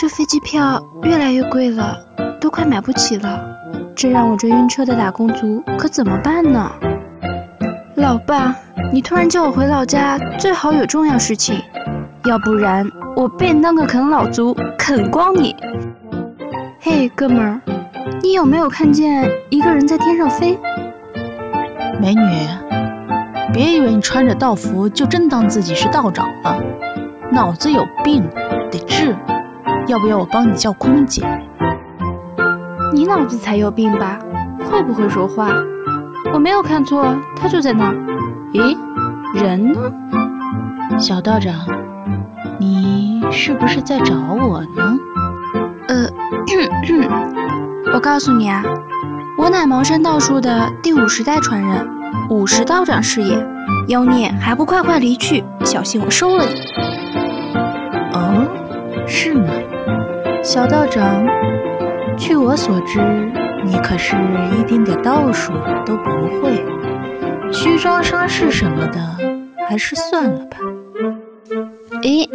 这飞机票越来越贵了，都快买不起了。这让我这晕车的打工族可怎么办呢？老爸，你突然叫我回老家，最好有重要事情，要不然我便当个啃老族，啃光你。嘿，哥们儿，你有没有看见一个人在天上飞？美女，别以为你穿着道服就真当自己是道长了，脑子有病，得治。要不要我帮你叫空姐？你脑子才有病吧？会不会说话？我没有看错，他就在那儿。咦，人呢？小道长，你是不是在找我呢？呃，我告诉你啊，我乃茅山道术的第五十代传人，五十道长是也。妖孽还不快快离去，小心我收了你！小道长，据我所知，你可是一丁点道术都不会，虚张声势什么的，还是算了吧。诶，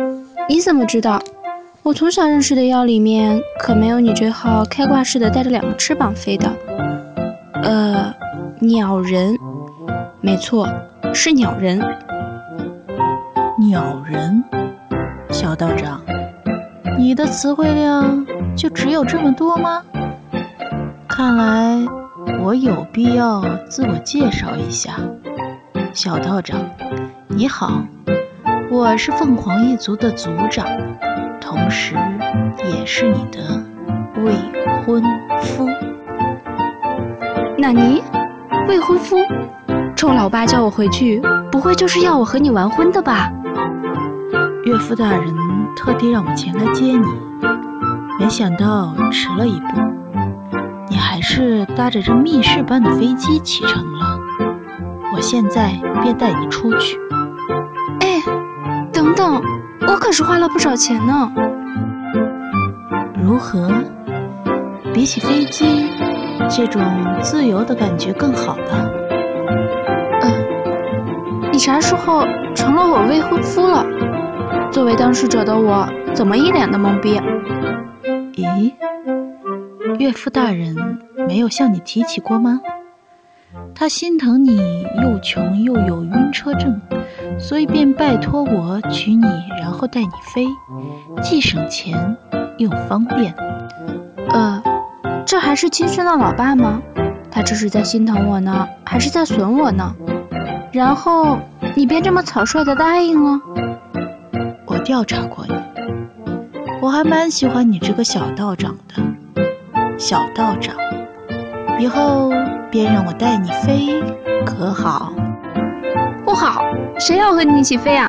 你怎么知道？我从小认识的妖里面，可没有你这号开挂式的带着两个翅膀飞的。呃，鸟人，没错，是鸟人。鸟人，小道长。你的词汇量就只有这么多吗？看来我有必要自我介绍一下，小道长，你好，我是凤凰一族的族长，同时也是你的未婚夫。纳尼？未婚夫？臭老爸叫我回去，不会就是要我和你完婚的吧？岳父大人。特地让我前来接你，没想到迟了一步，你还是搭着这密室般的飞机启程了。我现在便带你出去。哎，等等，我可是花了不少钱呢。如何？比起飞机，这种自由的感觉更好吧？嗯，你啥时候成了我未婚夫了？作为当事者的我，怎么一脸的懵逼？咦，岳父大人没有向你提起过吗？他心疼你又穷又有晕车症，所以便拜托我娶你，然后带你飞，既省钱又方便。呃，这还是亲生的老爸吗？他这是在心疼我呢，还是在损我呢？然后你便这么草率的答应了？调查过你，我还蛮喜欢你这个小道长的。小道长，以后便让我带你飞，可好？不好，谁要和你一起飞啊？